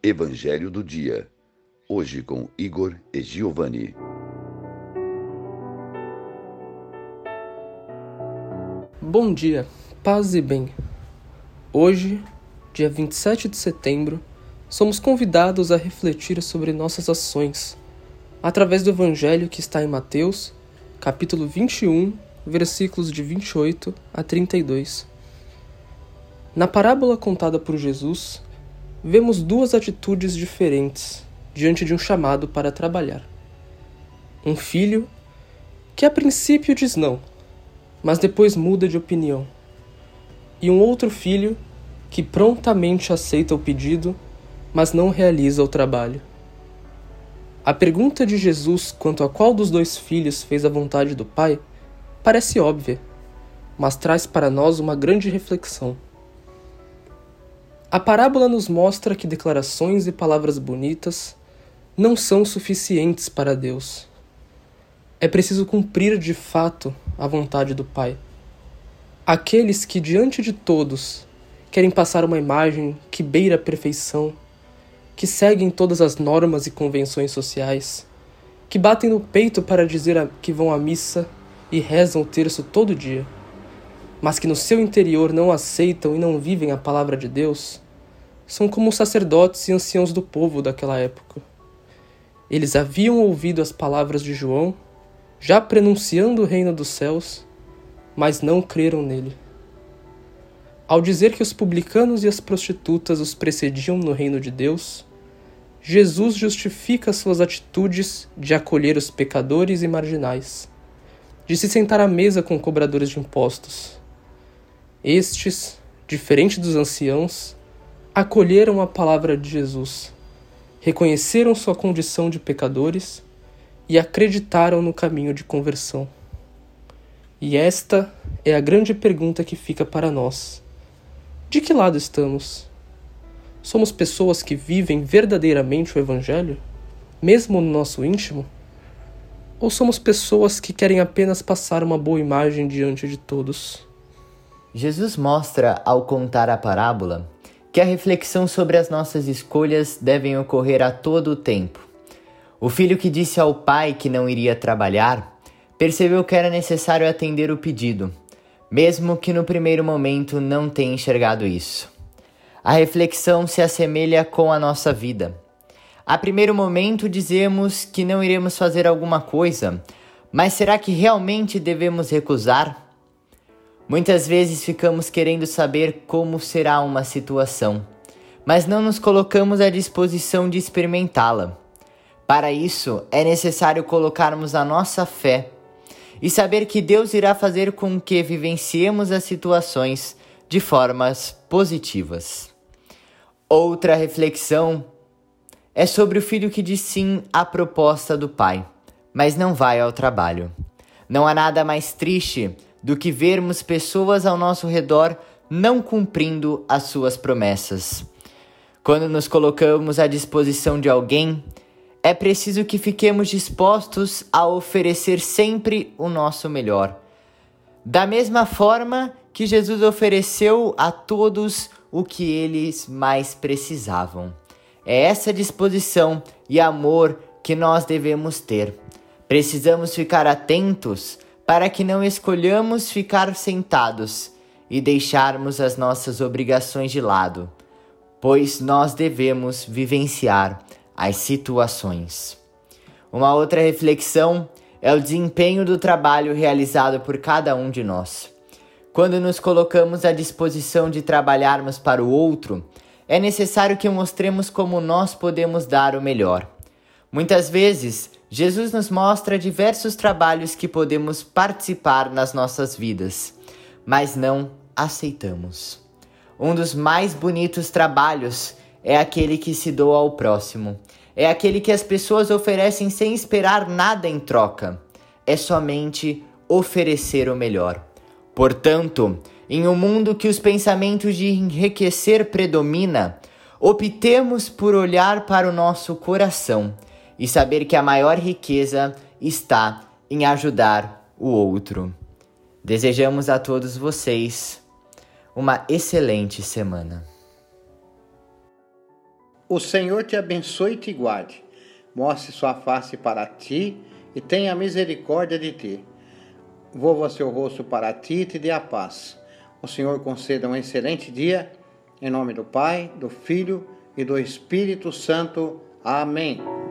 Evangelho do Dia. Hoje com Igor e Giovanni. Bom dia, paz e bem. Hoje, dia 27 de setembro, somos convidados a refletir sobre nossas ações através do Evangelho que está em Mateus, capítulo 21, versículos de 28 a 32. Na parábola contada por Jesus, vemos duas atitudes diferentes diante de um chamado para trabalhar. Um filho que a princípio diz não, mas depois muda de opinião. E um outro filho que prontamente aceita o pedido, mas não realiza o trabalho. A pergunta de Jesus quanto a qual dos dois filhos fez a vontade do Pai parece óbvia, mas traz para nós uma grande reflexão. A parábola nos mostra que declarações e palavras bonitas não são suficientes para Deus. É preciso cumprir de fato a vontade do Pai. Aqueles que, diante de todos, querem passar uma imagem que beira a perfeição, que seguem todas as normas e convenções sociais, que batem no peito para dizer que vão à missa e rezam o terço todo dia mas que no seu interior não aceitam e não vivem a palavra de Deus, são como os sacerdotes e anciãos do povo daquela época. Eles haviam ouvido as palavras de João, já prenunciando o reino dos céus, mas não creram nele. Ao dizer que os publicanos e as prostitutas os precediam no reino de Deus, Jesus justifica suas atitudes de acolher os pecadores e marginais, de se sentar à mesa com cobradores de impostos estes, diferente dos anciãos, acolheram a palavra de Jesus, reconheceram sua condição de pecadores e acreditaram no caminho de conversão. E esta é a grande pergunta que fica para nós: de que lado estamos? Somos pessoas que vivem verdadeiramente o Evangelho, mesmo no nosso íntimo? Ou somos pessoas que querem apenas passar uma boa imagem diante de todos? Jesus mostra, ao contar a parábola, que a reflexão sobre as nossas escolhas devem ocorrer a todo o tempo. O filho que disse ao pai que não iria trabalhar percebeu que era necessário atender o pedido, mesmo que no primeiro momento não tenha enxergado isso. A reflexão se assemelha com a nossa vida. A primeiro momento dizemos que não iremos fazer alguma coisa, mas será que realmente devemos recusar? Muitas vezes ficamos querendo saber como será uma situação, mas não nos colocamos à disposição de experimentá-la. Para isso, é necessário colocarmos a nossa fé e saber que Deus irá fazer com que vivenciemos as situações de formas positivas. Outra reflexão é sobre o filho que diz sim à proposta do pai, mas não vai ao trabalho. Não há nada mais triste do que vermos pessoas ao nosso redor não cumprindo as suas promessas. Quando nos colocamos à disposição de alguém, é preciso que fiquemos dispostos a oferecer sempre o nosso melhor. Da mesma forma que Jesus ofereceu a todos o que eles mais precisavam. É essa disposição e amor que nós devemos ter. Precisamos ficar atentos para que não escolhamos ficar sentados e deixarmos as nossas obrigações de lado, pois nós devemos vivenciar as situações. Uma outra reflexão é o desempenho do trabalho realizado por cada um de nós. Quando nos colocamos à disposição de trabalharmos para o outro, é necessário que mostremos como nós podemos dar o melhor. Muitas vezes, Jesus nos mostra diversos trabalhos que podemos participar nas nossas vidas, mas não aceitamos. Um dos mais bonitos trabalhos é aquele que se doa ao próximo. É aquele que as pessoas oferecem sem esperar nada em troca. É somente oferecer o melhor. Portanto, em um mundo que os pensamentos de enriquecer predomina, optemos por olhar para o nosso coração e saber que a maior riqueza está em ajudar o outro. Desejamos a todos vocês uma excelente semana. O Senhor te abençoe e te guarde, mostre sua face para ti e tenha misericórdia de ti. Volva seu rosto para ti e te dê a paz. O Senhor conceda um excelente dia, em nome do Pai, do Filho e do Espírito Santo. Amém.